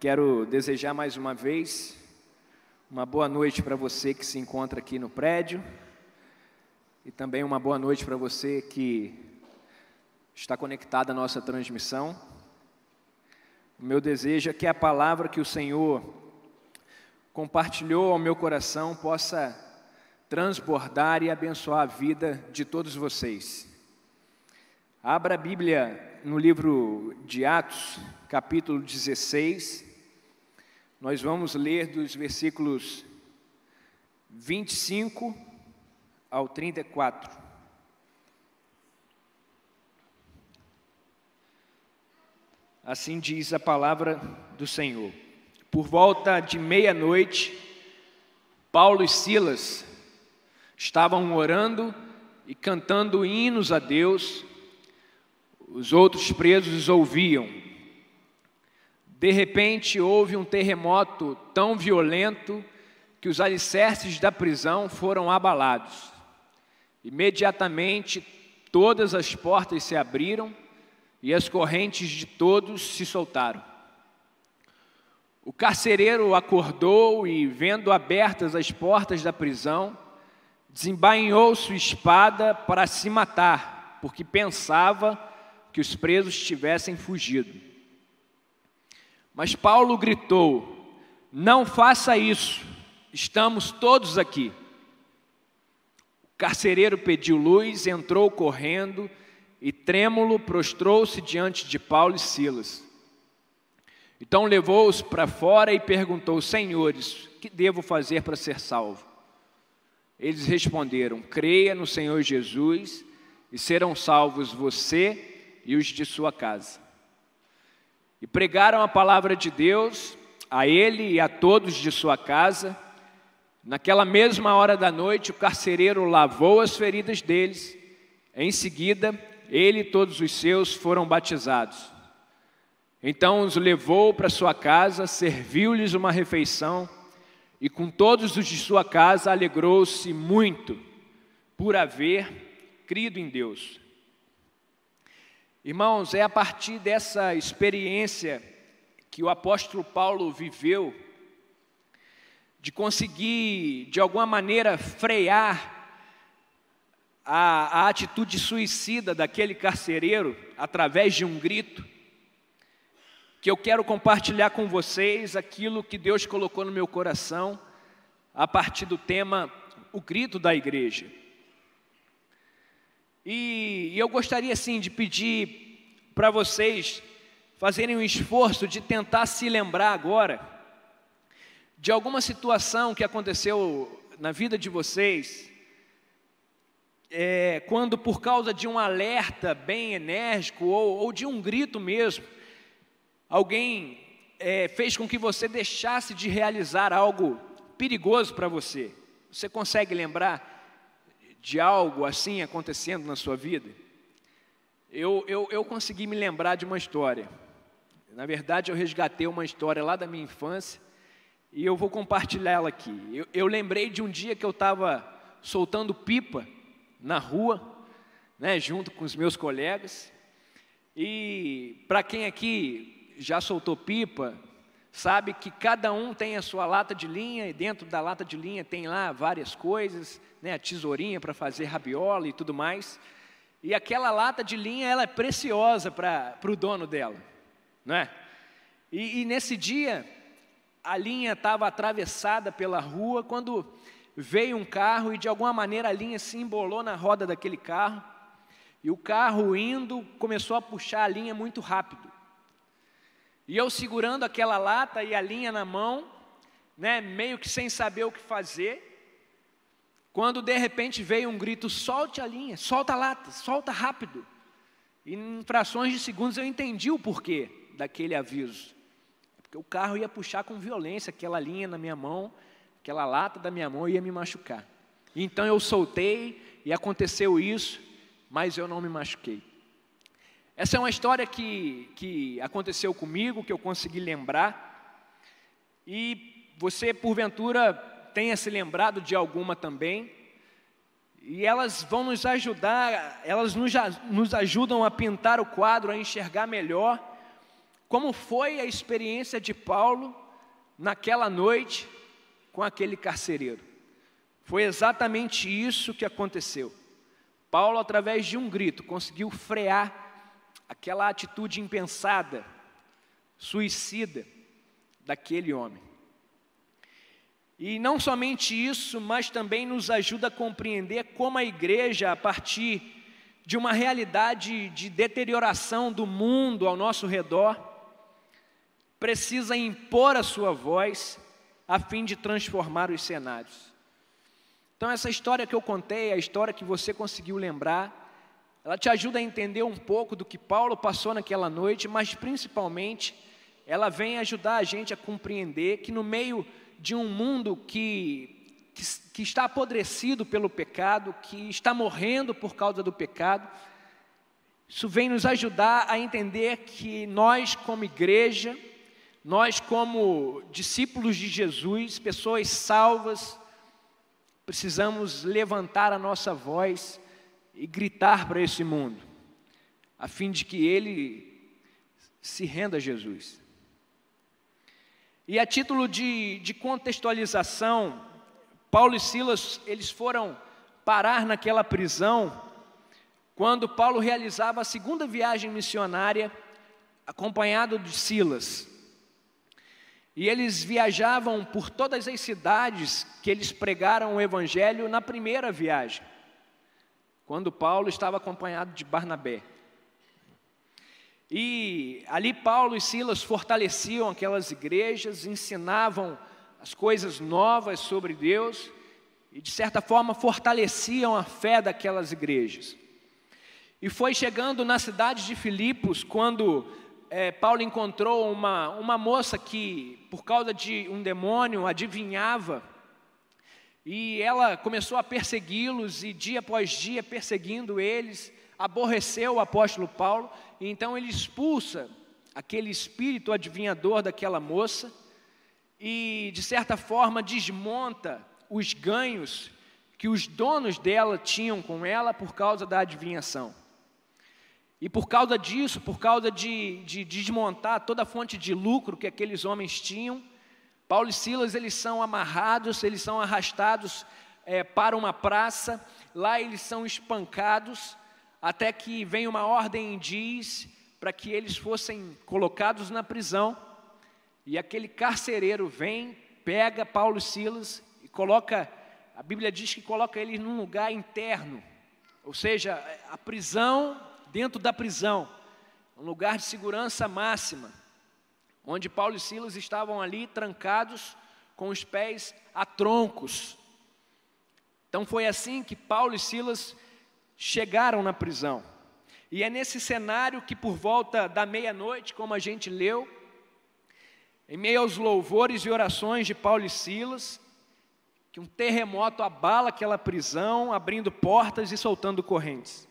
Quero desejar mais uma vez uma boa noite para você que se encontra aqui no prédio e também uma boa noite para você que está conectado à nossa transmissão. O meu desejo é que a palavra que o Senhor compartilhou ao meu coração possa transbordar e abençoar a vida de todos vocês. Abra a Bíblia no livro de Atos, capítulo 16. Nós vamos ler dos versículos 25 ao 34. Assim diz a palavra do Senhor. Por volta de meia-noite, Paulo e Silas estavam orando e cantando hinos a Deus, os outros presos ouviam. De repente houve um terremoto tão violento que os alicerces da prisão foram abalados. Imediatamente todas as portas se abriram e as correntes de todos se soltaram. O carcereiro acordou e, vendo abertas as portas da prisão, desembainhou sua espada para se matar, porque pensava que os presos tivessem fugido. Mas Paulo gritou: Não faça isso, estamos todos aqui. O carcereiro pediu luz, entrou correndo e, trêmulo, prostrou-se diante de Paulo e Silas. Então levou-os para fora e perguntou: Senhores, que devo fazer para ser salvo? Eles responderam: Creia no Senhor Jesus e serão salvos você e os de sua casa. E pregaram a palavra de Deus a ele e a todos de sua casa. Naquela mesma hora da noite, o carcereiro lavou as feridas deles. Em seguida, ele e todos os seus foram batizados. Então os levou para sua casa, serviu-lhes uma refeição e com todos os de sua casa alegrou-se muito por haver crido em Deus. Irmãos, é a partir dessa experiência que o apóstolo Paulo viveu, de conseguir, de alguma maneira, frear a, a atitude suicida daquele carcereiro através de um grito, que eu quero compartilhar com vocês aquilo que Deus colocou no meu coração a partir do tema O Grito da Igreja. E, eu gostaria assim de pedir para vocês fazerem um esforço de tentar se lembrar agora de alguma situação que aconteceu na vida de vocês, é, quando por causa de um alerta bem enérgico ou, ou de um grito mesmo, alguém é, fez com que você deixasse de realizar algo perigoso para você. Você consegue lembrar de algo assim acontecendo na sua vida? Eu, eu, eu consegui me lembrar de uma história. Na verdade, eu resgatei uma história lá da minha infância e eu vou compartilhar ela aqui. Eu, eu lembrei de um dia que eu estava soltando pipa na rua, né, junto com os meus colegas. E para quem aqui já soltou pipa, sabe que cada um tem a sua lata de linha e dentro da lata de linha tem lá várias coisas, né, a tesourinha para fazer rabiola e tudo mais. E aquela lata de linha ela é preciosa para o dono dela, não é? E, e nesse dia a linha estava atravessada pela rua quando veio um carro e de alguma maneira a linha se embolou na roda daquele carro. E o carro indo começou a puxar a linha muito rápido. E eu segurando aquela lata e a linha na mão, né, meio que sem saber o que fazer, quando de repente veio um grito: solte a linha, solta a lata, solta rápido. E em frações de segundos eu entendi o porquê daquele aviso. Porque o carro ia puxar com violência aquela linha na minha mão, aquela lata da minha mão ia me machucar. Então eu soltei e aconteceu isso, mas eu não me machuquei. Essa é uma história que, que aconteceu comigo, que eu consegui lembrar. E você, porventura, tenha se lembrado de alguma também. E elas vão nos ajudar, elas nos, nos ajudam a pintar o quadro, a enxergar melhor como foi a experiência de Paulo naquela noite com aquele carcereiro. Foi exatamente isso que aconteceu. Paulo, através de um grito, conseguiu frear aquela atitude impensada, suicida daquele homem. E não somente isso, mas também nos ajuda a compreender como a igreja, a partir de uma realidade de deterioração do mundo ao nosso redor, precisa impor a sua voz a fim de transformar os cenários. Então, essa história que eu contei, a história que você conseguiu lembrar, ela te ajuda a entender um pouco do que Paulo passou naquela noite, mas principalmente ela vem ajudar a gente a compreender que no meio de um mundo que, que, que está apodrecido pelo pecado, que está morrendo por causa do pecado, isso vem nos ajudar a entender que nós, como igreja, nós, como discípulos de Jesus, pessoas salvas, precisamos levantar a nossa voz e gritar para esse mundo, a fim de que ele se renda a Jesus. E a título de, de contextualização, Paulo e Silas, eles foram parar naquela prisão quando Paulo realizava a segunda viagem missionária acompanhado de Silas. E eles viajavam por todas as cidades que eles pregaram o evangelho na primeira viagem, quando Paulo estava acompanhado de Barnabé. E ali Paulo e Silas fortaleciam aquelas igrejas, ensinavam as coisas novas sobre Deus e, de certa forma, fortaleciam a fé daquelas igrejas. E foi chegando na cidade de Filipos quando é, Paulo encontrou uma, uma moça que, por causa de um demônio, adivinhava. E ela começou a persegui-los, e dia após dia perseguindo eles, aborreceu o apóstolo Paulo e então ele expulsa aquele espírito adivinhador daquela moça e, de certa forma, desmonta os ganhos que os donos dela tinham com ela por causa da adivinhação. E por causa disso, por causa de, de, de desmontar toda a fonte de lucro que aqueles homens tinham, Paulo e Silas eles são amarrados, eles são arrastados é, para uma praça, lá eles são espancados, até que vem uma ordem e diz para que eles fossem colocados na prisão. E aquele carcereiro vem, pega Paulo e Silas e coloca, a Bíblia diz que coloca eles num lugar interno, ou seja, a prisão dentro da prisão, um lugar de segurança máxima, onde Paulo e Silas estavam ali trancados com os pés a troncos. Então foi assim que Paulo e Silas chegaram na prisão. E é nesse cenário que, por volta da meia-noite, como a gente leu, em meio aos louvores e orações de Paulo e Silas, que um terremoto abala aquela prisão, abrindo portas e soltando correntes.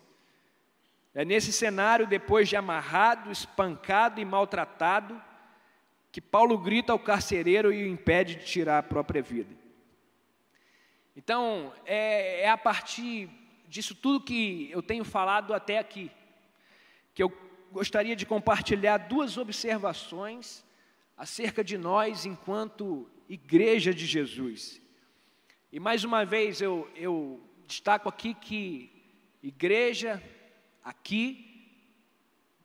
É nesse cenário, depois de amarrado, espancado e maltratado, que Paulo grita ao carcereiro e o impede de tirar a própria vida. Então, é, é a partir disso tudo que eu tenho falado até aqui, que eu gostaria de compartilhar duas observações acerca de nós enquanto igreja de Jesus. E mais uma vez eu, eu destaco aqui que igreja aqui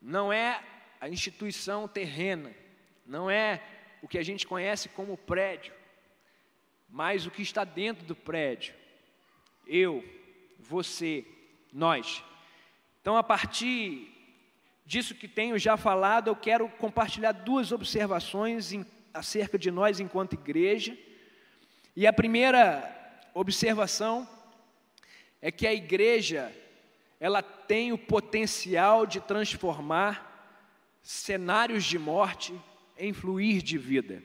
não é a instituição terrena, não é o que a gente conhece como prédio, mas o que está dentro do prédio. Eu, você, nós. Então, a partir disso que tenho já falado, eu quero compartilhar duas observações em, acerca de nós enquanto igreja. E a primeira observação é que a igreja ela tem o potencial de transformar cenários de morte em fluir de vida.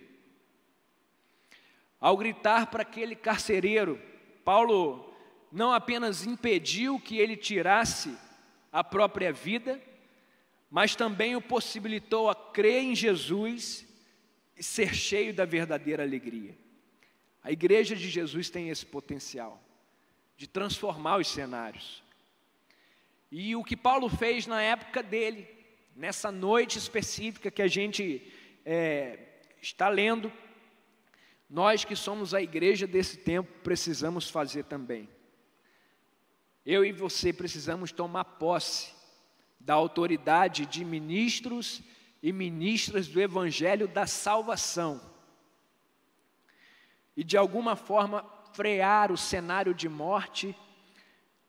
Ao gritar para aquele carcereiro, Paulo não apenas impediu que ele tirasse a própria vida, mas também o possibilitou a crer em Jesus e ser cheio da verdadeira alegria. A igreja de Jesus tem esse potencial de transformar os cenários. E o que Paulo fez na época dele, nessa noite específica que a gente é, está lendo, nós que somos a igreja desse tempo precisamos fazer também. Eu e você precisamos tomar posse da autoridade de ministros e ministras do Evangelho da salvação. E de alguma forma frear o cenário de morte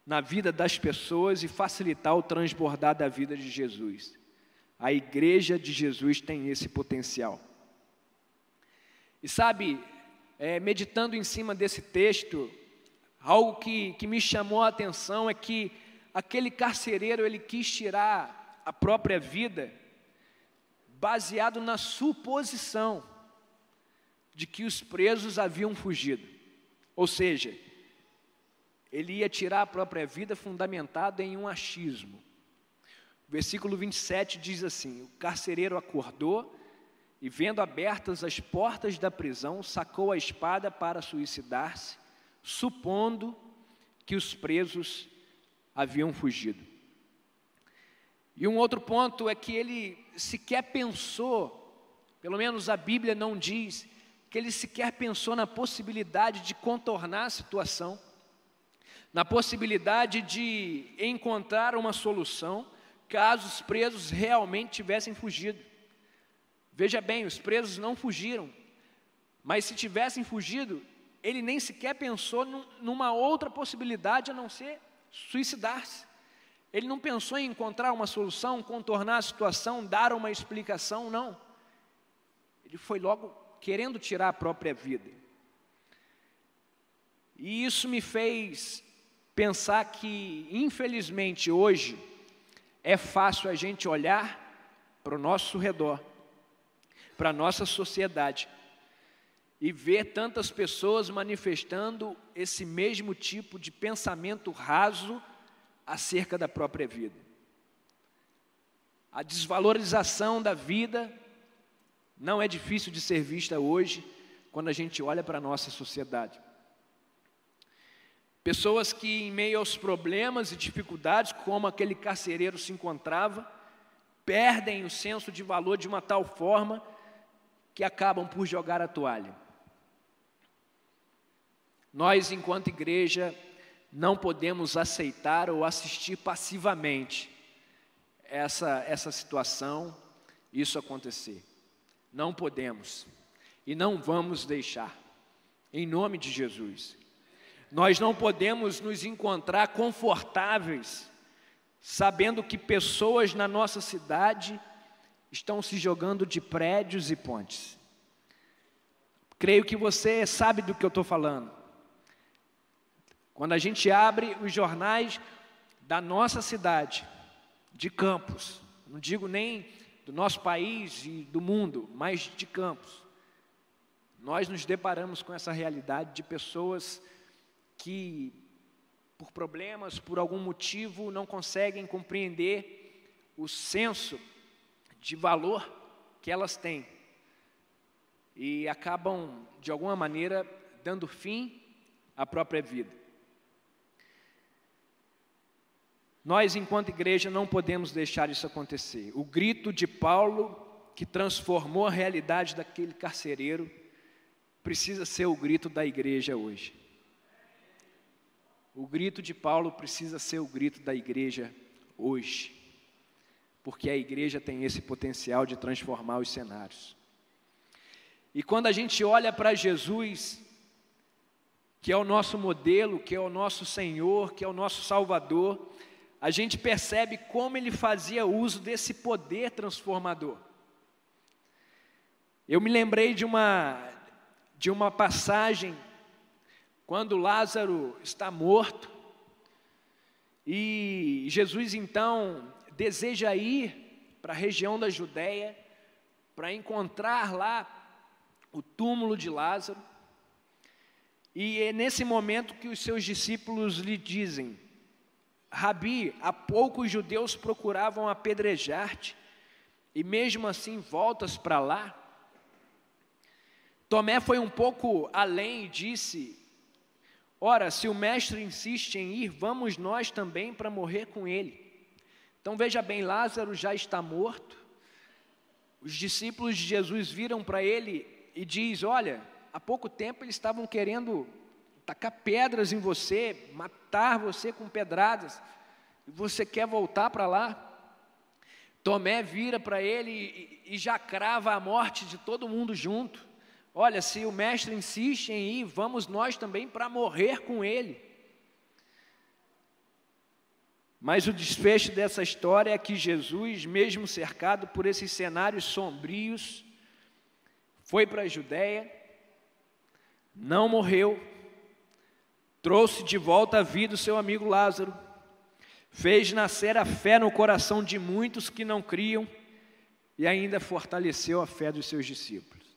na vida das pessoas e facilitar o transbordar da vida de Jesus. A igreja de Jesus tem esse potencial. E sabe, é, meditando em cima desse texto, algo que, que me chamou a atenção é que aquele carcereiro ele quis tirar a própria vida baseado na suposição de que os presos haviam fugido. Ou seja, ele ia tirar a própria vida fundamentado em um achismo. Versículo 27 diz assim: O carcereiro acordou e, vendo abertas as portas da prisão, sacou a espada para suicidar-se, supondo que os presos haviam fugido. E um outro ponto é que ele sequer pensou, pelo menos a Bíblia não diz, que ele sequer pensou na possibilidade de contornar a situação, na possibilidade de encontrar uma solução, caso os presos realmente tivessem fugido. Veja bem, os presos não fugiram, mas se tivessem fugido, ele nem sequer pensou numa outra possibilidade a não ser suicidar-se. Ele não pensou em encontrar uma solução, contornar a situação, dar uma explicação, não. Ele foi logo querendo tirar a própria vida. E isso me fez pensar que, infelizmente, hoje é fácil a gente olhar para o nosso redor, para a nossa sociedade, e ver tantas pessoas manifestando esse mesmo tipo de pensamento raso acerca da própria vida. A desvalorização da vida não é difícil de ser vista hoje quando a gente olha para a nossa sociedade. Pessoas que, em meio aos problemas e dificuldades, como aquele carcereiro se encontrava, perdem o senso de valor de uma tal forma que acabam por jogar a toalha. Nós, enquanto igreja, não podemos aceitar ou assistir passivamente essa, essa situação, isso acontecer. Não podemos e não vamos deixar, em nome de Jesus. Nós não podemos nos encontrar confortáveis, sabendo que pessoas na nossa cidade estão se jogando de prédios e pontes. Creio que você sabe do que eu estou falando. Quando a gente abre os jornais da nossa cidade, de Campos, não digo nem do nosso país e do mundo, mas de Campos, nós nos deparamos com essa realidade de pessoas que, por problemas, por algum motivo, não conseguem compreender o senso de valor que elas têm e acabam, de alguma maneira, dando fim à própria vida. Nós, enquanto igreja, não podemos deixar isso acontecer. O grito de Paulo, que transformou a realidade daquele carcereiro, precisa ser o grito da igreja hoje. O grito de Paulo precisa ser o grito da igreja hoje, porque a igreja tem esse potencial de transformar os cenários. E quando a gente olha para Jesus, que é o nosso modelo, que é o nosso Senhor, que é o nosso Salvador, a gente percebe como ele fazia uso desse poder transformador. Eu me lembrei de uma, de uma passagem quando Lázaro está morto e Jesus então deseja ir para a região da Judéia para encontrar lá o túmulo de Lázaro. E é nesse momento que os seus discípulos lhe dizem: Rabi, há pouco os judeus procuravam apedrejar-te, e mesmo assim voltas para lá? Tomé foi um pouco além e disse: Ora, se o mestre insiste em ir, vamos nós também para morrer com ele. Então veja bem, Lázaro já está morto. Os discípulos de Jesus viram para ele e diz: "Olha, há pouco tempo eles estavam querendo tacar pedras em você, matar você com pedradas, e você quer voltar para lá?" Tomé vira para ele e, e já crava a morte de todo mundo junto. Olha, se o mestre insiste em ir, vamos nós também para morrer com ele. Mas o desfecho dessa história é que Jesus, mesmo cercado por esses cenários sombrios, foi para a Judéia, não morreu, trouxe de volta à vida o seu amigo Lázaro, fez nascer a fé no coração de muitos que não criam e ainda fortaleceu a fé dos seus discípulos.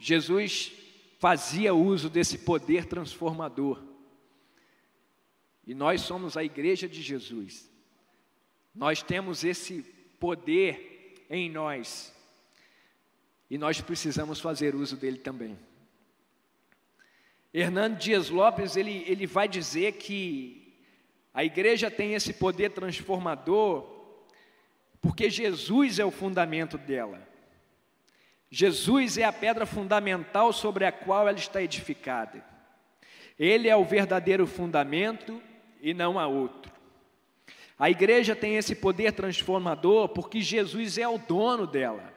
Jesus fazia uso desse poder transformador e nós somos a igreja de Jesus. Nós temos esse poder em nós. E nós precisamos fazer uso dele também. Hernando Dias Lopes, ele, ele vai dizer que a igreja tem esse poder transformador porque Jesus é o fundamento dela. Jesus é a pedra fundamental sobre a qual ela está edificada. Ele é o verdadeiro fundamento e não a outro. A igreja tem esse poder transformador porque Jesus é o dono dela.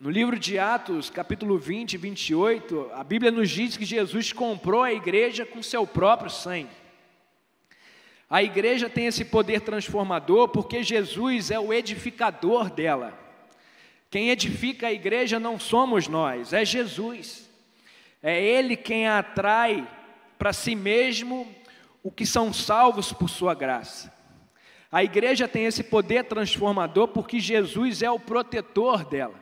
No livro de Atos, capítulo 20 e 28, a Bíblia nos diz que Jesus comprou a igreja com seu próprio sangue. A igreja tem esse poder transformador porque Jesus é o edificador dela. Quem edifica a igreja não somos nós, é Jesus. É Ele quem atrai para si mesmo o que são salvos por sua graça. A igreja tem esse poder transformador porque Jesus é o protetor dela.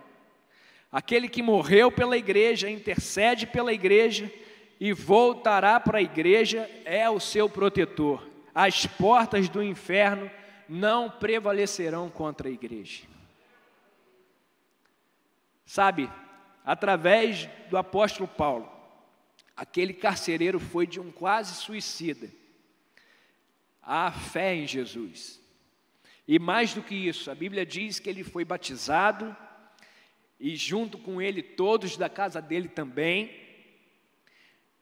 Aquele que morreu pela igreja, intercede pela igreja e voltará para a igreja é o seu protetor. As portas do inferno não prevalecerão contra a igreja. Sabe, através do apóstolo Paulo, aquele carcereiro foi de um quase suicida a fé em Jesus. E mais do que isso, a Bíblia diz que ele foi batizado e junto com ele todos da casa dele também.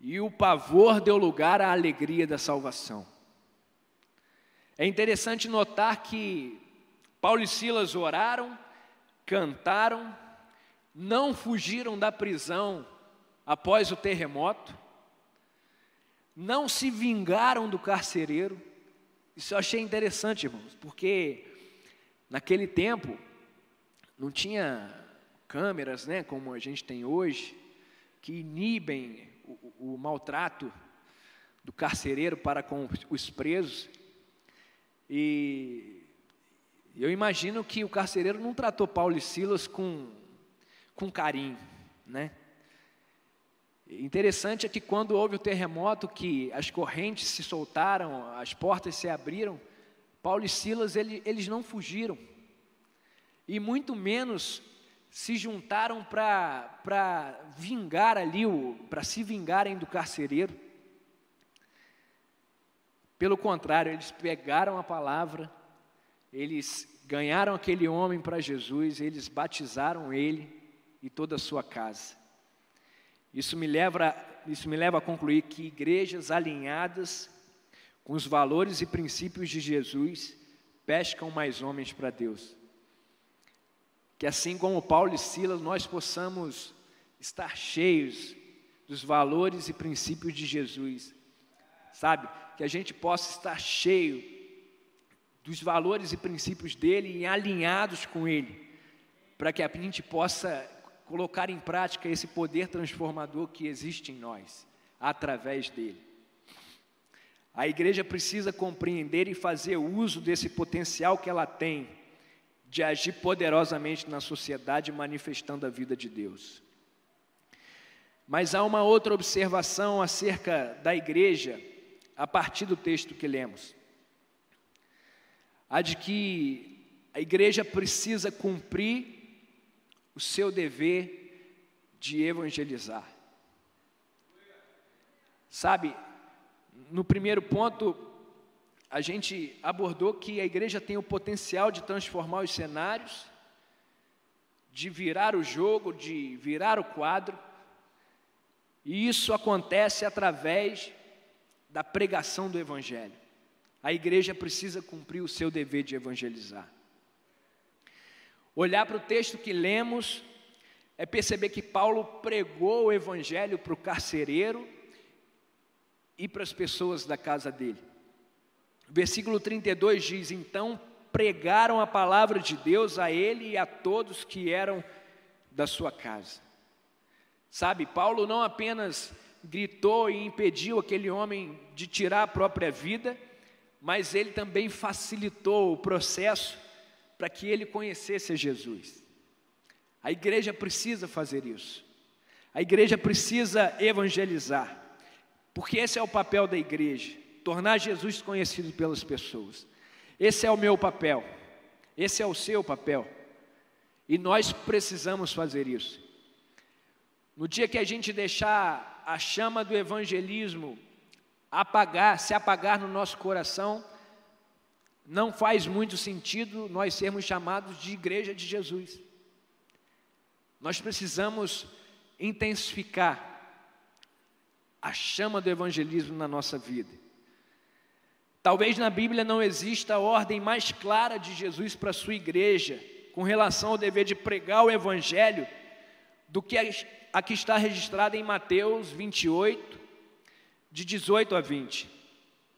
E o pavor deu lugar à alegria da salvação. É interessante notar que Paulo e Silas oraram, cantaram, não fugiram da prisão após o terremoto, não se vingaram do carcereiro, isso eu achei interessante, irmãos, porque naquele tempo não tinha câmeras, né, como a gente tem hoje, que inibem o, o maltrato do carcereiro para com os presos. E eu imagino que o carcereiro não tratou Paulo e Silas com, com carinho, né? Interessante é que quando houve o terremoto, que as correntes se soltaram, as portas se abriram, Paulo e Silas ele, eles não fugiram e muito menos se juntaram para vingar ali, para se vingarem do carcereiro. Pelo contrário, eles pegaram a palavra, eles ganharam aquele homem para Jesus, eles batizaram ele e toda a sua casa. Isso me leva, isso me leva a concluir que igrejas alinhadas com os valores e princípios de Jesus pescam mais homens para Deus. Que assim como Paulo e Silas, nós possamos estar cheios dos valores e princípios de Jesus, sabe? Que a gente possa estar cheio dos valores e princípios dele e alinhados com ele, para que a gente possa colocar em prática esse poder transformador que existe em nós, através dele. A igreja precisa compreender e fazer uso desse potencial que ela tem de agir poderosamente na sociedade, manifestando a vida de Deus. Mas há uma outra observação acerca da igreja, a partir do texto que lemos. A de que a igreja precisa cumprir o seu dever de evangelizar. Sabe, no primeiro ponto, a gente abordou que a igreja tem o potencial de transformar os cenários, de virar o jogo, de virar o quadro, e isso acontece através da pregação do Evangelho. A igreja precisa cumprir o seu dever de evangelizar. Olhar para o texto que lemos é perceber que Paulo pregou o Evangelho para o carcereiro e para as pessoas da casa dele. Versículo 32 diz: Então pregaram a palavra de Deus a ele e a todos que eram da sua casa. Sabe, Paulo não apenas gritou e impediu aquele homem de tirar a própria vida, mas ele também facilitou o processo para que ele conhecesse Jesus. A igreja precisa fazer isso. A igreja precisa evangelizar, porque esse é o papel da igreja tornar Jesus conhecido pelas pessoas. Esse é o meu papel, esse é o seu papel, e nós precisamos fazer isso. No dia que a gente deixar a chama do evangelismo apagar, se apagar no nosso coração, não faz muito sentido nós sermos chamados de igreja de Jesus. Nós precisamos intensificar a chama do evangelismo na nossa vida. Talvez na Bíblia não exista a ordem mais clara de Jesus para a sua igreja com relação ao dever de pregar o Evangelho do que a que está registrada em Mateus 28, de 18 a 20,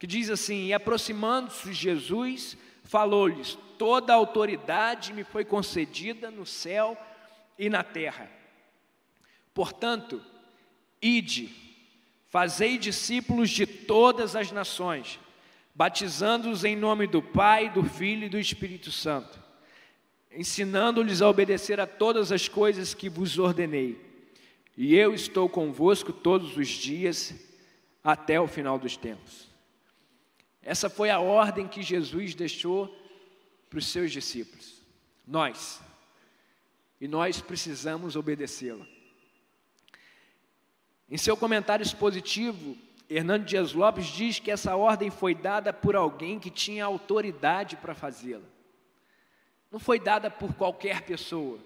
que diz assim: E aproximando-se Jesus, falou-lhes: Toda a autoridade me foi concedida no céu e na terra. Portanto, ide, fazei discípulos de todas as nações batizando-os em nome do Pai, do Filho e do Espírito Santo, ensinando-lhes a obedecer a todas as coisas que vos ordenei. E eu estou convosco todos os dias até o final dos tempos. Essa foi a ordem que Jesus deixou para os seus discípulos. Nós. E nós precisamos obedecê-la. Em seu comentário expositivo, Hernando Dias Lopes diz que essa ordem foi dada por alguém que tinha autoridade para fazê-la. Não foi dada por qualquer pessoa.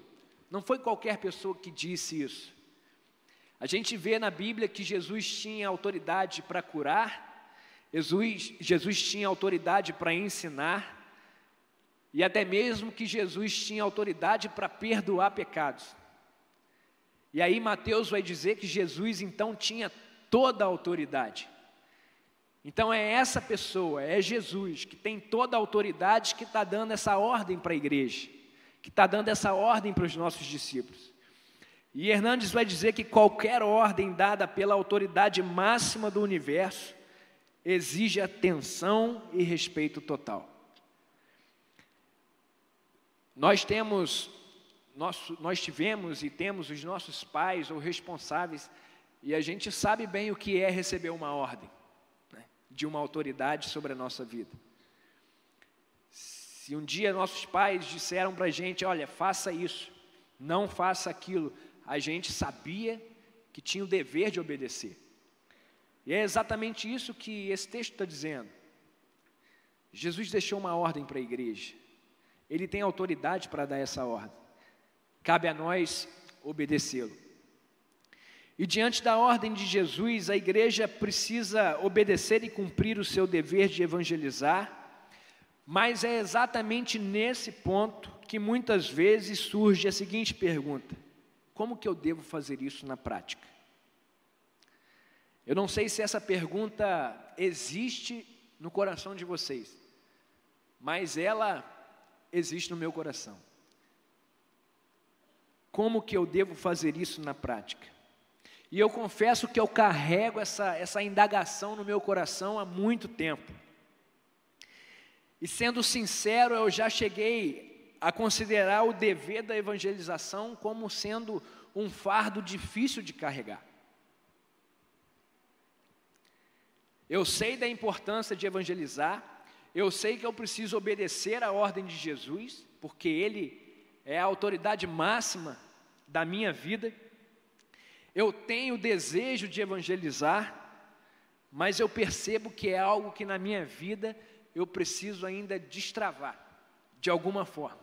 Não foi qualquer pessoa que disse isso. A gente vê na Bíblia que Jesus tinha autoridade para curar, Jesus, Jesus tinha autoridade para ensinar, e até mesmo que Jesus tinha autoridade para perdoar pecados. E aí Mateus vai dizer que Jesus então tinha toda a autoridade. Então é essa pessoa, é Jesus, que tem toda a autoridade, que está dando essa ordem para a igreja, que está dando essa ordem para os nossos discípulos. E Hernandes vai dizer que qualquer ordem dada pela autoridade máxima do universo exige atenção e respeito total. Nós temos, nós, nós tivemos e temos os nossos pais ou responsáveis e a gente sabe bem o que é receber uma ordem né, de uma autoridade sobre a nossa vida. Se um dia nossos pais disseram para a gente: olha, faça isso, não faça aquilo, a gente sabia que tinha o dever de obedecer. E é exatamente isso que esse texto está dizendo. Jesus deixou uma ordem para a igreja, ele tem autoridade para dar essa ordem, cabe a nós obedecê-lo. E diante da ordem de Jesus, a igreja precisa obedecer e cumprir o seu dever de evangelizar, mas é exatamente nesse ponto que muitas vezes surge a seguinte pergunta: como que eu devo fazer isso na prática? Eu não sei se essa pergunta existe no coração de vocês, mas ela existe no meu coração. Como que eu devo fazer isso na prática? E eu confesso que eu carrego essa, essa indagação no meu coração há muito tempo. E sendo sincero, eu já cheguei a considerar o dever da evangelização como sendo um fardo difícil de carregar. Eu sei da importância de evangelizar, eu sei que eu preciso obedecer à ordem de Jesus, porque Ele é a autoridade máxima da minha vida. Eu tenho desejo de evangelizar, mas eu percebo que é algo que na minha vida eu preciso ainda destravar, de alguma forma.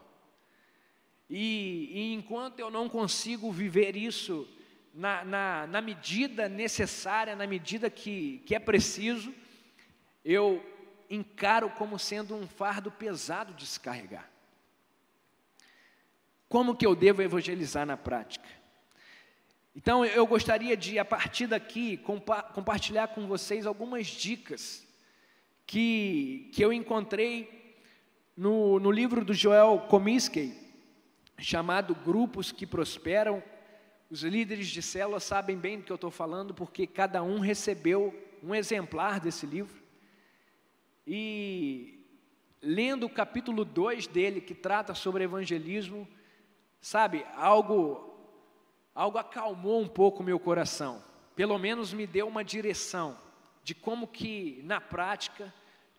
E, e enquanto eu não consigo viver isso na, na, na medida necessária, na medida que, que é preciso, eu encaro como sendo um fardo pesado de descarregar. Como que eu devo evangelizar na prática? Então, eu gostaria de, a partir daqui, compa compartilhar com vocês algumas dicas que, que eu encontrei no, no livro do Joel Comiskey, chamado Grupos que Prosperam. Os líderes de célula sabem bem do que eu estou falando, porque cada um recebeu um exemplar desse livro. E lendo o capítulo 2 dele, que trata sobre evangelismo, sabe, algo algo acalmou um pouco meu coração. Pelo menos me deu uma direção de como que na prática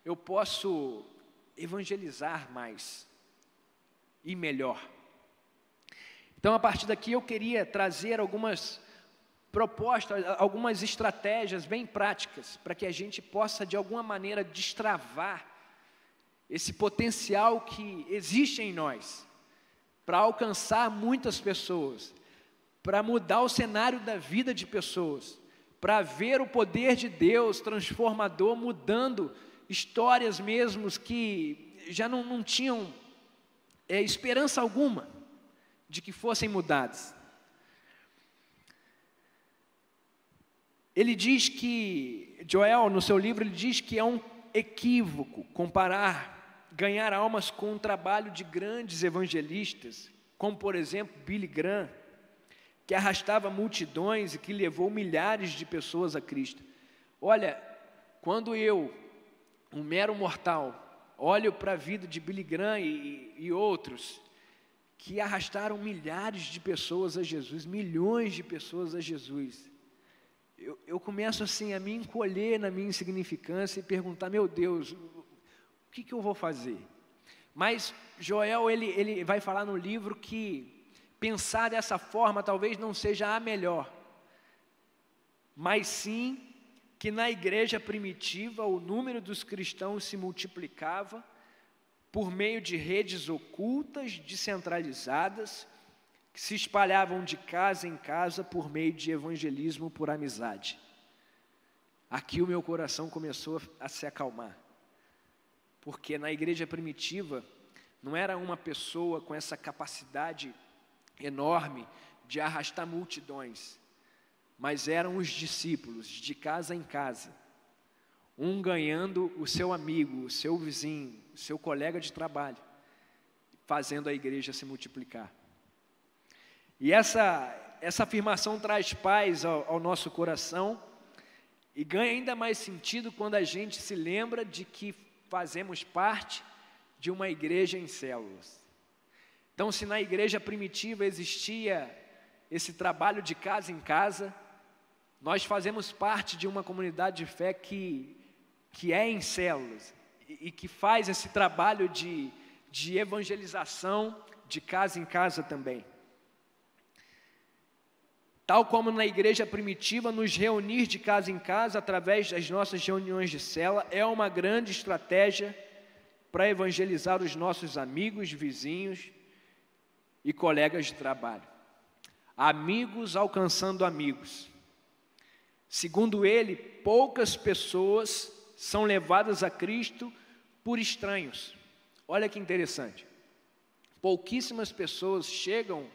eu posso evangelizar mais e melhor. Então, a partir daqui eu queria trazer algumas propostas, algumas estratégias bem práticas para que a gente possa de alguma maneira destravar esse potencial que existe em nós para alcançar muitas pessoas, para mudar o cenário da vida de pessoas, para ver o poder de Deus transformador mudando histórias mesmo que já não, não tinham é, esperança alguma de que fossem mudadas. Ele diz que, Joel, no seu livro, ele diz que é um equívoco comparar ganhar almas com o trabalho de grandes evangelistas, como por exemplo Billy Graham, que arrastava multidões e que levou milhares de pessoas a Cristo. Olha, quando eu, um mero mortal, olho para a vida de Billy Graham e, e outros, que arrastaram milhares de pessoas a Jesus, milhões de pessoas a Jesus, eu, eu começo assim a me encolher na minha insignificância e perguntar: meu Deus, que, que eu vou fazer? Mas Joel, ele, ele vai falar no livro que pensar dessa forma talvez não seja a melhor, mas sim que na igreja primitiva o número dos cristãos se multiplicava por meio de redes ocultas, descentralizadas, que se espalhavam de casa em casa por meio de evangelismo por amizade. Aqui o meu coração começou a se acalmar porque na igreja primitiva não era uma pessoa com essa capacidade enorme de arrastar multidões, mas eram os discípulos de casa em casa, um ganhando o seu amigo, o seu vizinho, seu colega de trabalho, fazendo a igreja se multiplicar. E essa, essa afirmação traz paz ao, ao nosso coração e ganha ainda mais sentido quando a gente se lembra de que fazemos parte de uma igreja em células. Então, se na igreja primitiva existia esse trabalho de casa em casa, nós fazemos parte de uma comunidade de fé que, que é em células e, que faz esse trabalho de, de evangelização de casa em casa também. Tal como na igreja primitiva, nos reunir de casa em casa através das nossas reuniões de cela é uma grande estratégia para evangelizar os nossos amigos, vizinhos e colegas de trabalho. Amigos alcançando amigos. Segundo ele, poucas pessoas são levadas a Cristo por estranhos. Olha que interessante. Pouquíssimas pessoas chegam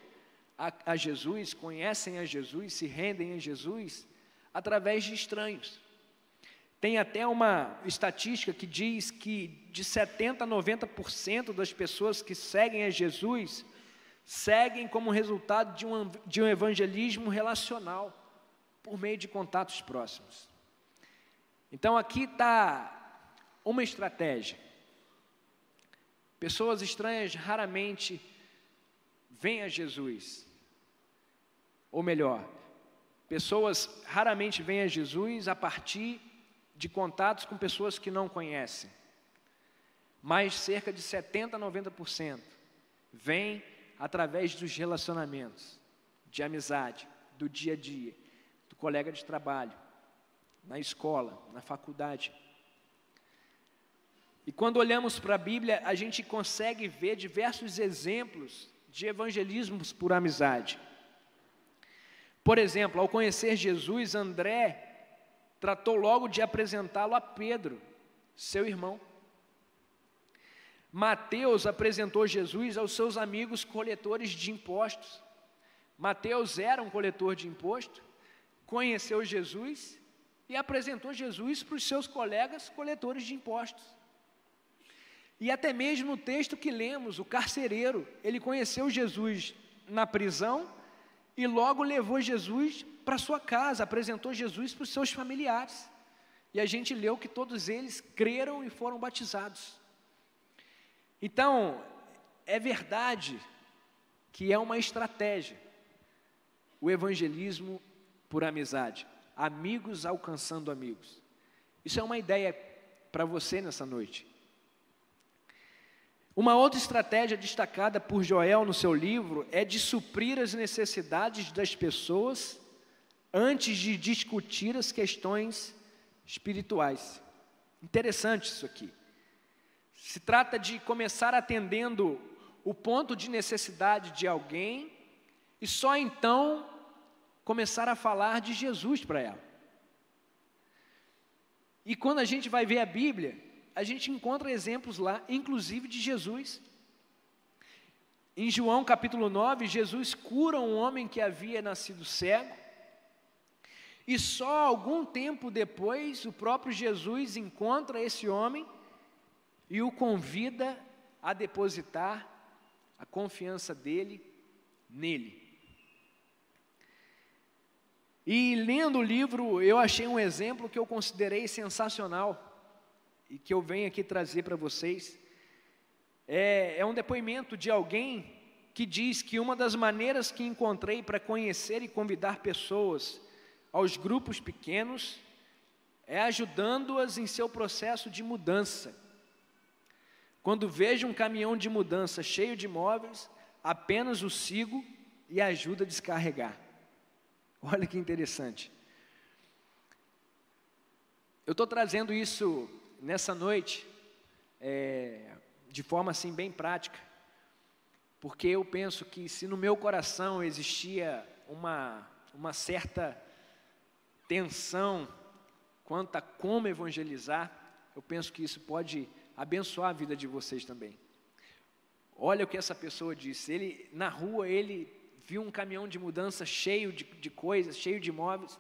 a, a Jesus, conhecem a Jesus, se rendem a Jesus através de estranhos. Tem até uma estatística que diz que de 70% a 90% das pessoas que seguem a Jesus seguem como resultado de um, de um evangelismo relacional, por meio de contatos próximos. Então aqui está uma estratégia. Pessoas estranhas raramente vêm a Jesus, ou melhor, pessoas raramente vêm a Jesus a partir de contatos com pessoas que não conhecem. Mas cerca de 70 a 90% vem através dos relacionamentos, de amizade, do dia a dia, do colega de trabalho, na escola, na faculdade. E quando olhamos para a Bíblia, a gente consegue ver diversos exemplos de evangelismos por amizade. Por exemplo, ao conhecer Jesus, André tratou logo de apresentá-lo a Pedro, seu irmão. Mateus apresentou Jesus aos seus amigos coletores de impostos. Mateus era um coletor de imposto, conheceu Jesus e apresentou Jesus para os seus colegas coletores de impostos. E até mesmo no texto que lemos, o carcereiro, ele conheceu Jesus na prisão e logo levou Jesus para sua casa, apresentou Jesus para os seus familiares. E a gente leu que todos eles creram e foram batizados. Então, é verdade que é uma estratégia o evangelismo por amizade, amigos alcançando amigos. Isso é uma ideia para você nessa noite. Uma outra estratégia destacada por Joel no seu livro é de suprir as necessidades das pessoas antes de discutir as questões espirituais. Interessante isso aqui. Se trata de começar atendendo o ponto de necessidade de alguém e só então começar a falar de Jesus para ela. E quando a gente vai ver a Bíblia, a gente encontra exemplos lá, inclusive de Jesus. Em João capítulo 9, Jesus cura um homem que havia nascido cego. E só algum tempo depois, o próprio Jesus encontra esse homem e o convida a depositar a confiança dele nele. E lendo o livro, eu achei um exemplo que eu considerei sensacional e que eu venho aqui trazer para vocês. É, é um depoimento de alguém que diz que uma das maneiras que encontrei para conhecer e convidar pessoas aos grupos pequenos é ajudando-as em seu processo de mudança. Quando vejo um caminhão de mudança cheio de móveis, apenas o sigo e ajudo a descarregar. Olha que interessante. Eu estou trazendo isso nessa noite é, de forma assim bem prática, porque eu penso que se no meu coração existia uma, uma certa tensão quanto a como evangelizar, eu penso que isso pode abençoar a vida de vocês também. Olha o que essa pessoa disse. Ele na rua ele viu um caminhão de mudança cheio de, de coisas, cheio de móveis,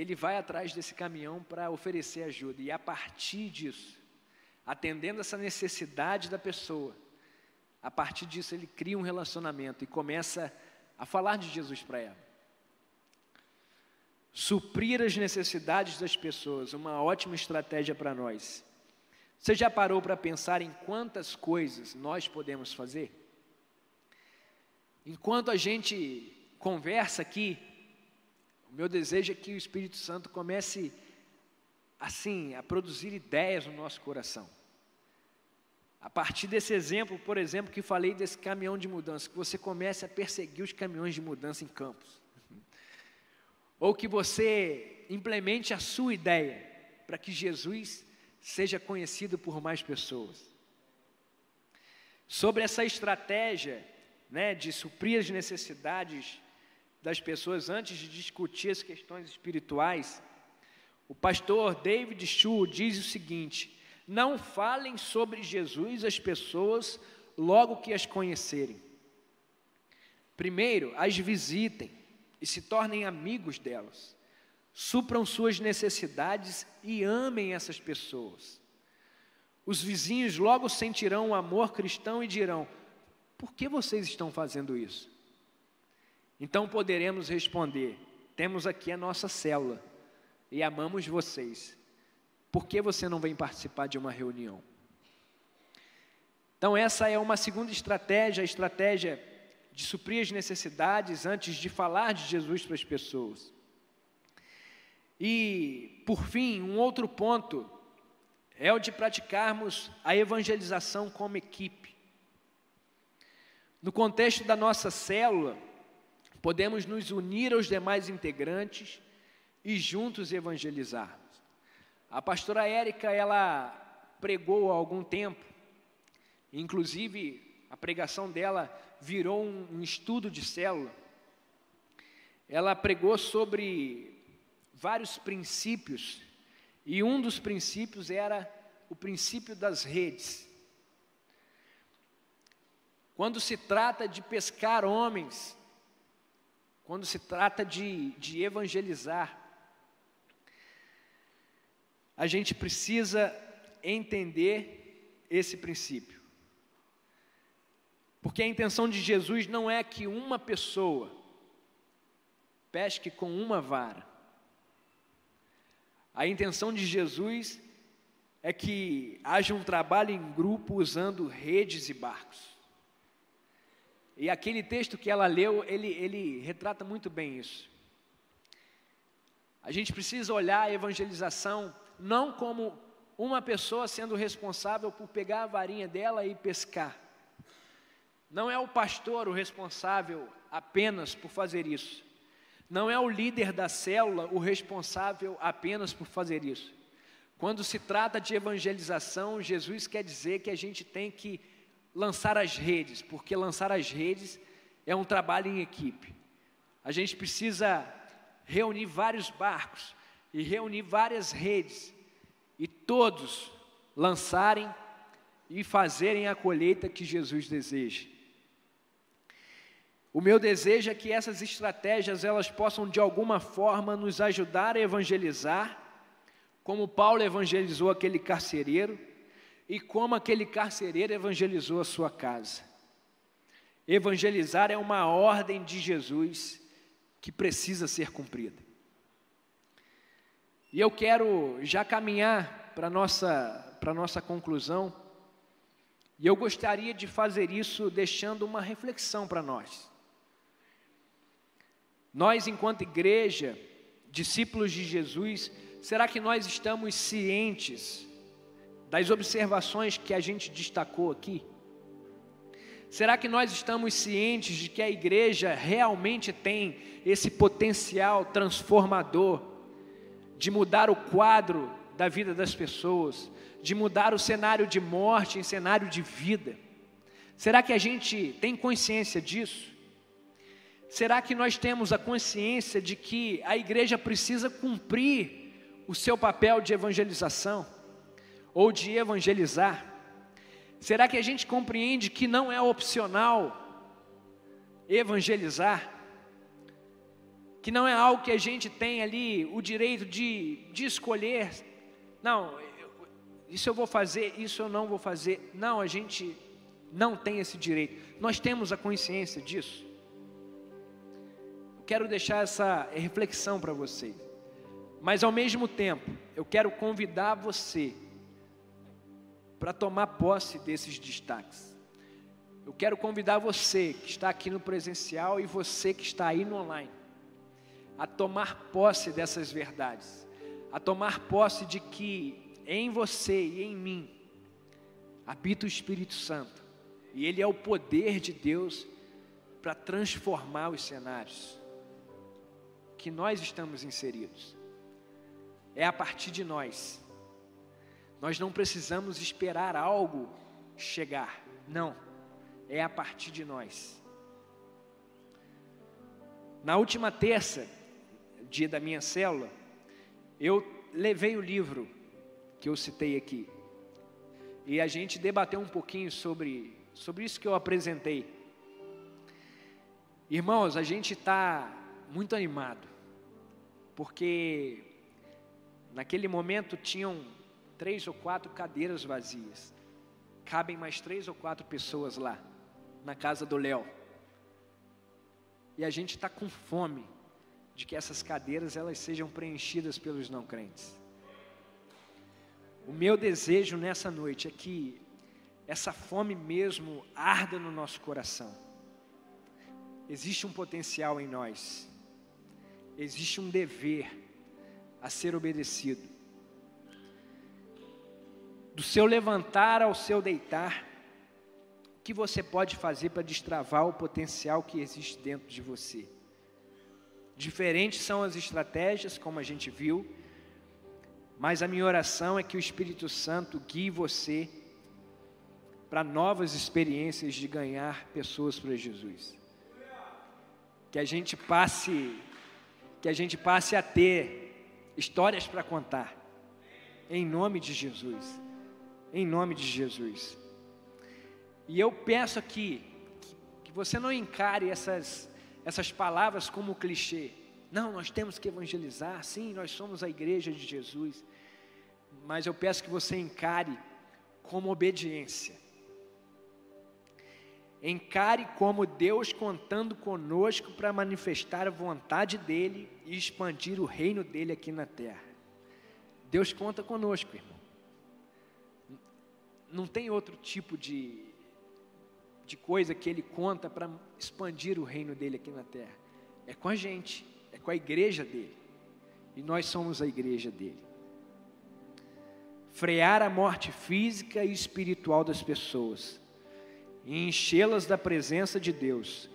ele vai atrás desse caminhão para oferecer ajuda. E a partir disso, atendendo essa necessidade da pessoa, a partir disso ele cria um relacionamento e começa a falar de Jesus para ela. Suprir as necessidades das pessoas, uma ótima estratégia para nós. Você já parou para pensar em quantas coisas nós podemos fazer? Enquanto a gente conversa aqui, o meu desejo é que o Espírito Santo comece assim a produzir ideias no nosso coração. A partir desse exemplo, por exemplo, que falei desse caminhão de mudança, que você comece a perseguir os caminhões de mudança em campos. Ou que você implemente a sua ideia para que Jesus seja conhecido por mais pessoas. Sobre essa estratégia né, de suprir as necessidades das pessoas antes de discutir as questões espirituais, o pastor David Shu diz o seguinte: não falem sobre Jesus às pessoas logo que as conhecerem. Primeiro, as visitem e se tornem amigos delas. Supram suas necessidades e amem essas pessoas. Os vizinhos logo sentirão o amor cristão e dirão: por que vocês estão fazendo isso? Então poderemos responder: temos aqui a nossa célula e amamos vocês. Por que você não vem participar de uma reunião? Então, essa é uma segunda estratégia, a estratégia de suprir as necessidades antes de falar de Jesus para as pessoas. E, por fim, um outro ponto é o de praticarmos a evangelização como equipe. No contexto da nossa célula, podemos nos unir aos demais integrantes e juntos evangelizarmos. A pastora Érica, ela pregou há algum tempo, inclusive a pregação dela virou um estudo de célula. Ela pregou sobre vários princípios, e um dos princípios era o princípio das redes. Quando se trata de pescar homens, quando se trata de, de evangelizar, a gente precisa entender esse princípio. Porque a intenção de Jesus não é que uma pessoa pesque com uma vara. A intenção de Jesus é que haja um trabalho em grupo usando redes e barcos. E aquele texto que ela leu, ele, ele retrata muito bem isso. A gente precisa olhar a evangelização não como uma pessoa sendo responsável por pegar a varinha dela e pescar. Não é o pastor o responsável apenas por fazer isso. Não é o líder da célula o responsável apenas por fazer isso. Quando se trata de evangelização, Jesus quer dizer que a gente tem que lançar as redes, porque lançar as redes é um trabalho em equipe. A gente precisa reunir vários barcos e reunir várias redes e todos lançarem e fazerem a colheita que Jesus deseja. O meu desejo é que essas estratégias elas possam de alguma forma nos ajudar a evangelizar, como Paulo evangelizou aquele carcereiro e como aquele carcereiro evangelizou a sua casa. Evangelizar é uma ordem de Jesus que precisa ser cumprida. E eu quero já caminhar para a nossa, nossa conclusão, e eu gostaria de fazer isso deixando uma reflexão para nós. Nós, enquanto igreja, discípulos de Jesus, será que nós estamos cientes das observações que a gente destacou aqui? Será que nós estamos cientes de que a igreja realmente tem esse potencial transformador de mudar o quadro da vida das pessoas, de mudar o cenário de morte em cenário de vida? Será que a gente tem consciência disso? Será que nós temos a consciência de que a igreja precisa cumprir o seu papel de evangelização? Ou de evangelizar? Será que a gente compreende que não é opcional evangelizar? Que não é algo que a gente tem ali o direito de, de escolher? Não, isso eu vou fazer, isso eu não vou fazer. Não, a gente não tem esse direito. Nós temos a consciência disso. Quero deixar essa reflexão para vocês. Mas ao mesmo tempo, eu quero convidar você para tomar posse desses destaques. Eu quero convidar você que está aqui no presencial e você que está aí no online a tomar posse dessas verdades, a tomar posse de que em você e em mim habita o Espírito Santo e ele é o poder de Deus para transformar os cenários que nós estamos inseridos. É a partir de nós nós não precisamos esperar algo chegar, não, é a partir de nós. Na última terça, dia da minha célula, eu levei o livro que eu citei aqui. E a gente debateu um pouquinho sobre, sobre isso que eu apresentei. Irmãos, a gente está muito animado, porque naquele momento tinham três ou quatro cadeiras vazias. Cabem mais três ou quatro pessoas lá, na casa do Léo. E a gente está com fome de que essas cadeiras elas sejam preenchidas pelos não crentes. O meu desejo nessa noite é que essa fome mesmo arda no nosso coração. Existe um potencial em nós, existe um dever a ser obedecido do seu levantar ao seu deitar, o que você pode fazer para destravar o potencial que existe dentro de você? Diferentes são as estratégias, como a gente viu, Mas a minha oração é que o Espírito Santo guie você para novas experiências de ganhar pessoas para Jesus. Que a gente passe que a gente passe a ter histórias para contar. Em nome de Jesus. Em nome de Jesus. E eu peço aqui que você não encare essas essas palavras como clichê. Não, nós temos que evangelizar, sim, nós somos a igreja de Jesus. Mas eu peço que você encare como obediência. Encare como Deus contando conosco para manifestar a vontade dEle e expandir o reino dEle aqui na terra. Deus conta conosco, irmão. Não tem outro tipo de, de coisa que Ele conta para expandir o reino dEle aqui na terra. É com a gente, é com a igreja dEle. E nós somos a igreja dEle. Frear a morte física e espiritual das pessoas e enchê-las da presença de Deus.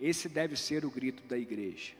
Esse deve ser o grito da igreja.